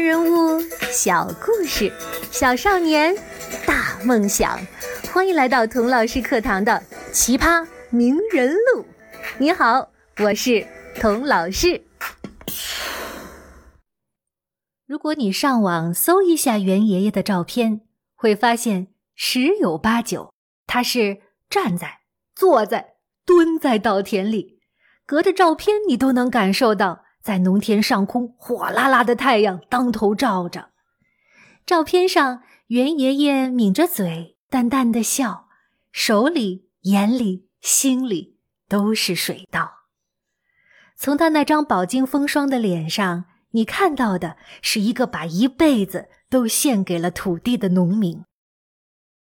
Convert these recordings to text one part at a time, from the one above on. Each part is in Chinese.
人物小故事，小少年大梦想。欢迎来到童老师课堂的奇葩名人录。你好，我是童老师。如果你上网搜一下袁爷爷的照片，会发现十有八九他是站在、坐在、蹲在稻田里，隔着照片你都能感受到。在农田上空，火辣辣的太阳当头照着。照片上，袁爷爷抿着嘴，淡淡的笑，手里、眼里、心里都是水稻。从他那张饱经风霜的脸上，你看到的是一个把一辈子都献给了土地的农民。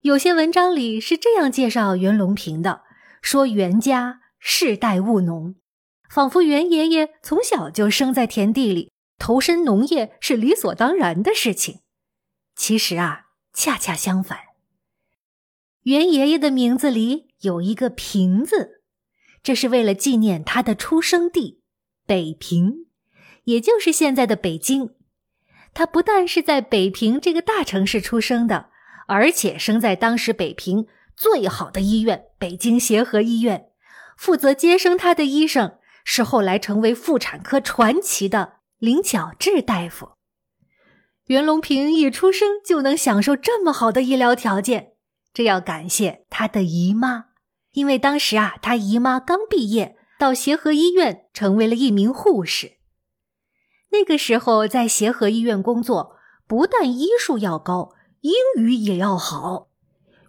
有些文章里是这样介绍袁隆平的：说袁家世代务农。仿佛袁爷爷从小就生在田地里，投身农业是理所当然的事情。其实啊，恰恰相反。袁爷爷的名字里有一个“平”字，这是为了纪念他的出生地北平，也就是现在的北京。他不但是在北平这个大城市出生的，而且生在当时北平最好的医院——北京协和医院，负责接生他的医生。是后来成为妇产科传奇的林巧稚大夫。袁隆平一出生就能享受这么好的医疗条件，这要感谢他的姨妈。因为当时啊，他姨妈刚毕业，到协和医院成为了一名护士。那个时候在协和医院工作，不但医术要高，英语也要好。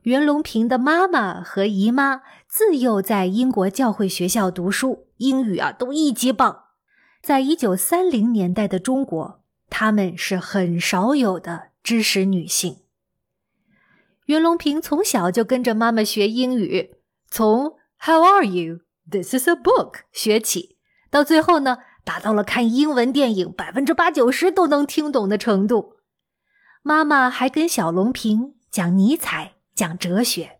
袁隆平的妈妈和姨妈自幼在英国教会学校读书，英语啊都一级棒。在一九三零年代的中国，她们是很少有的知识女性。袁隆平从小就跟着妈妈学英语，从 “How are you? This is a book” 学起，到最后呢，达到了看英文电影百分之八九十都能听懂的程度。妈妈还跟小隆平讲尼采。讲哲学，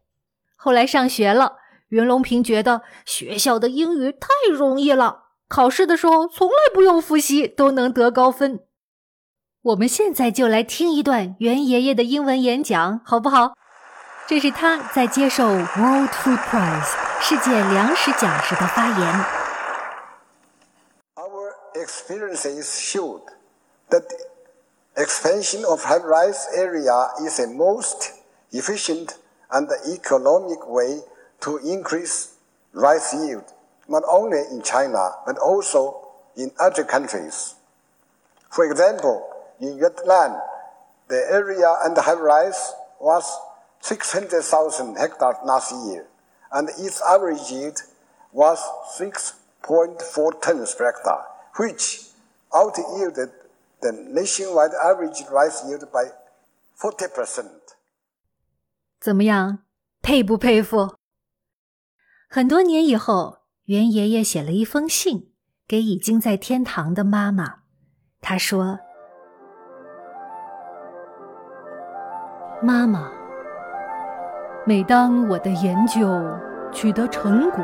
后来上学了，袁隆平觉得学校的英语太容易了，考试的时候从来不用复习都能得高分。我们现在就来听一段袁爷爷的英文演讲，好不好？这是他在接受 World Food Prize 世界粮食奖时的发言。Our experiences showed that expansion of high rice area is a most efficient and economic way to increase rice yield, not only in China, but also in other countries. For example, in Vietnam, the area under high rice was 600,000 hectares last year, and its average yield was 6.4 tons per hectare, which out-yielded the nationwide average rice yield by 40%. 怎么样，佩不佩服？ 很多年以后，袁爷爷写了一封信给已经在天堂的妈妈。他说：“妈妈，每当我的研究取得成果，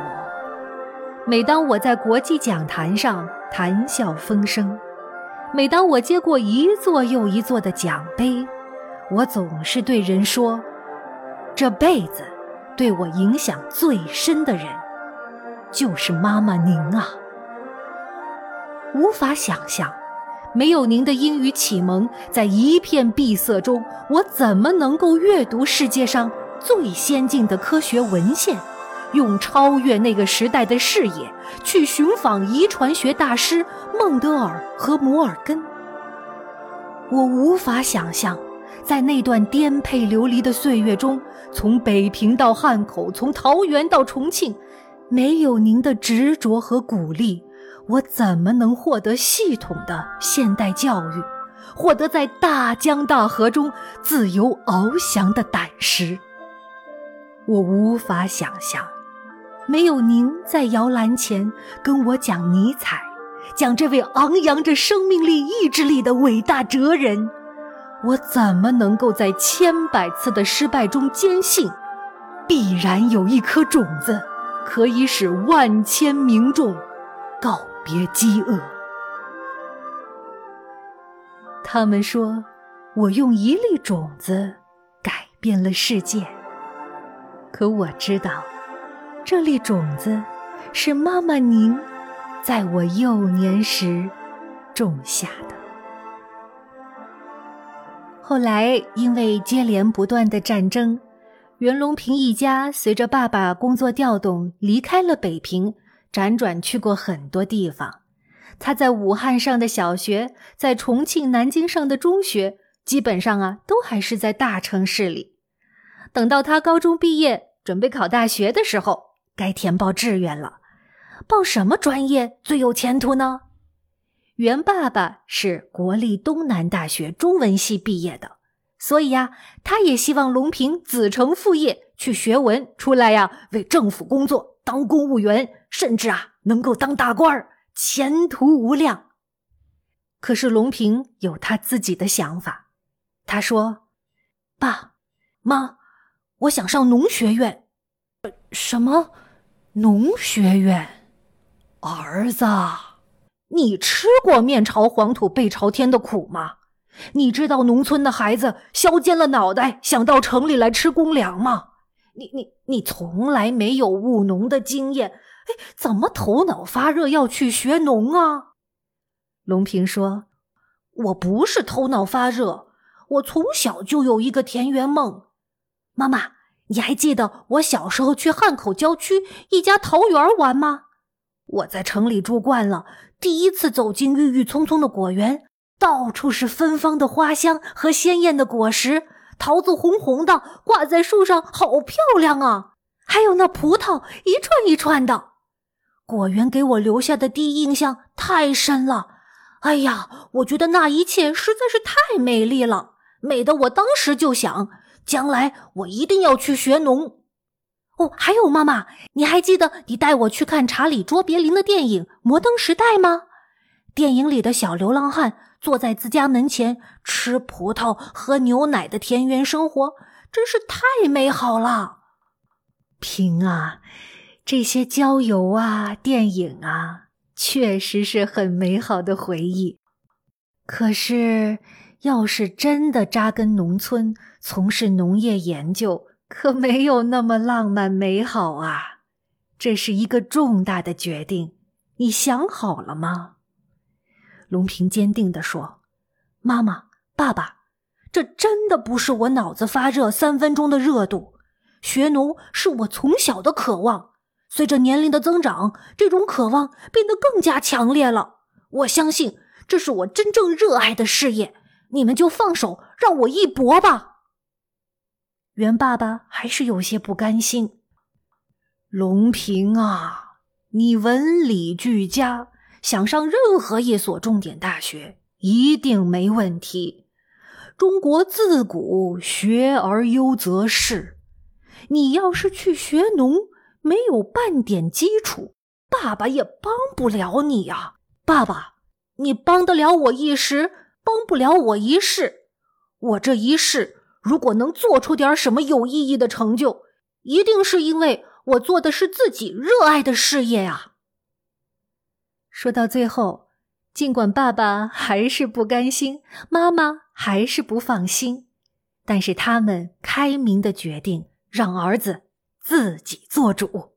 每当我在国际讲坛上谈笑风生，每当我接过一座又一座的奖杯，我总是对人说。”这辈子对我影响最深的人，就是妈妈您啊！无法想象，没有您的英语启蒙，在一片闭塞中，我怎么能够阅读世界上最先进的科学文献，用超越那个时代的视野去寻访遗传学大师孟德尔和摩尔根？我无法想象。在那段颠沛流离的岁月中，从北平到汉口，从桃园到重庆，没有您的执着和鼓励，我怎么能获得系统的现代教育，获得在大江大河中自由翱翔的胆识？我无法想象，没有您在摇篮前跟我讲尼采，讲这位昂扬着生命力、意志力的伟大哲人。我怎么能够在千百次的失败中坚信，必然有一颗种子，可以使万千民众告别饥饿？他们说，我用一粒种子改变了世界。可我知道，这粒种子是妈妈您在我幼年时种下的。后来，因为接连不断的战争，袁隆平一家随着爸爸工作调动离开了北平，辗转去过很多地方。他在武汉上的小学，在重庆、南京上的中学，基本上啊，都还是在大城市里。等到他高中毕业，准备考大学的时候，该填报志愿了。报什么专业最有前途呢？袁爸爸是国立东南大学中文系毕业的，所以呀，他也希望隆平子承父业，去学文，出来呀，为政府工作，当公务员，甚至啊，能够当大官儿。前途无量。可是隆平有他自己的想法。他说：“爸妈，我想上农学院。”“什么？农学院？”“儿子，你吃过面朝黄土背朝天的苦吗？你知道农村的孩子削尖了脑袋想到城里来吃公粮吗？你你你从来没有务农的经验。”哎，怎么头脑发热要去学农啊？龙平说：“我不是头脑发热，我从小就有一个田园梦。妈妈，你还记得我小时候去汉口郊区一家桃园玩吗？我在城里住惯了，第一次走进郁郁葱葱的果园，到处是芬芳的花香和鲜艳的果实，桃子红红的，挂在树上，好漂亮啊！还有那葡萄，一串一串的。”果园给我留下的第一印象太深了，哎呀，我觉得那一切实在是太美丽了，美得我当时就想，将来我一定要去学农。哦，还有妈妈，你还记得你带我去看查理·卓别林的电影《摩登时代》吗？电影里的小流浪汉坐在自家门前吃葡萄、喝牛奶的田园生活，真是太美好了。平啊。这些郊游啊，电影啊，确实是很美好的回忆。可是，要是真的扎根农村，从事农业研究，可没有那么浪漫美好啊！这是一个重大的决定，你想好了吗？龙平坚定地说：“妈妈，爸爸，这真的不是我脑子发热三分钟的热度，学农是我从小的渴望。”随着年龄的增长，这种渴望变得更加强烈了。我相信这是我真正热爱的事业。你们就放手让我一搏吧。袁爸爸还是有些不甘心。隆平啊，你文理俱佳，想上任何一所重点大学一定没问题。中国自古学而优则仕，你要是去学农。没有半点基础，爸爸也帮不了你呀。爸爸，你帮得了我一时，帮不了我一世。我这一世如果能做出点什么有意义的成就，一定是因为我做的是自己热爱的事业啊。说到最后，尽管爸爸还是不甘心，妈妈还是不放心，但是他们开明的决定让儿子。自己做主，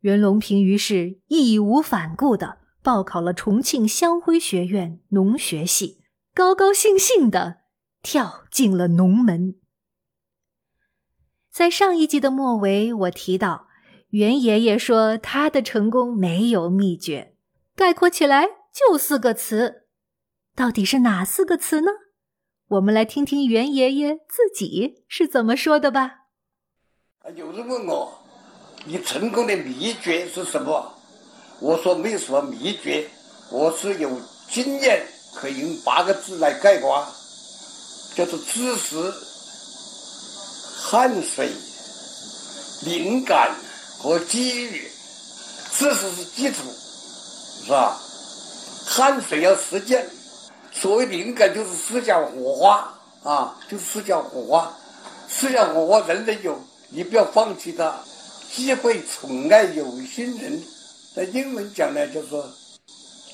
袁隆平于是义无反顾的报考了重庆湘辉学院农学系，高高兴兴的跳进了农门。在上一集的末尾，我提到袁爷爷说他的成功没有秘诀，概括起来就四个词，到底是哪四个词呢？我们来听听袁爷爷自己是怎么说的吧。有人问我，你成功的秘诀是什么？我说没什么秘诀，我是有经验，可以用八个字来概括，叫做知识、汗水、灵感和机遇。知识是基础，是吧？汗水要实践，所谓灵感就是思想火花啊，就是思想火花，思想火花人人有。你不要放弃它，机会宠爱有心人。在英文讲呢，叫做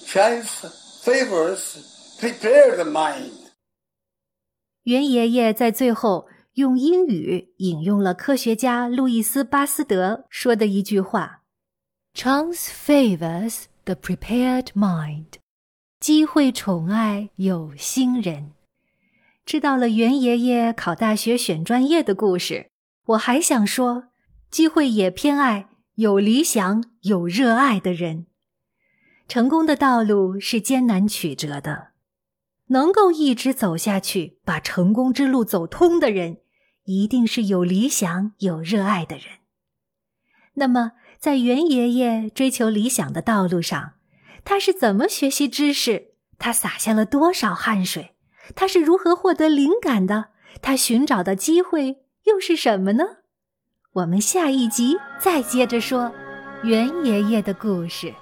chance favors prepared mind. 袁爷爷在最后用英语引用了科学家路易斯·巴斯德说的一句话：“Chance favors the prepared mind。”机会宠爱有心人。知道了袁爷爷考大学选专业的故事，我还想说，机会也偏爱有理想、有热爱的人。成功的道路是艰难曲折的。能够一直走下去，把成功之路走通的人，一定是有理想、有热爱的人。那么，在袁爷爷追求理想的道路上，他是怎么学习知识？他洒下了多少汗水？他是如何获得灵感的？他寻找的机会又是什么呢？我们下一集再接着说袁爷爷的故事。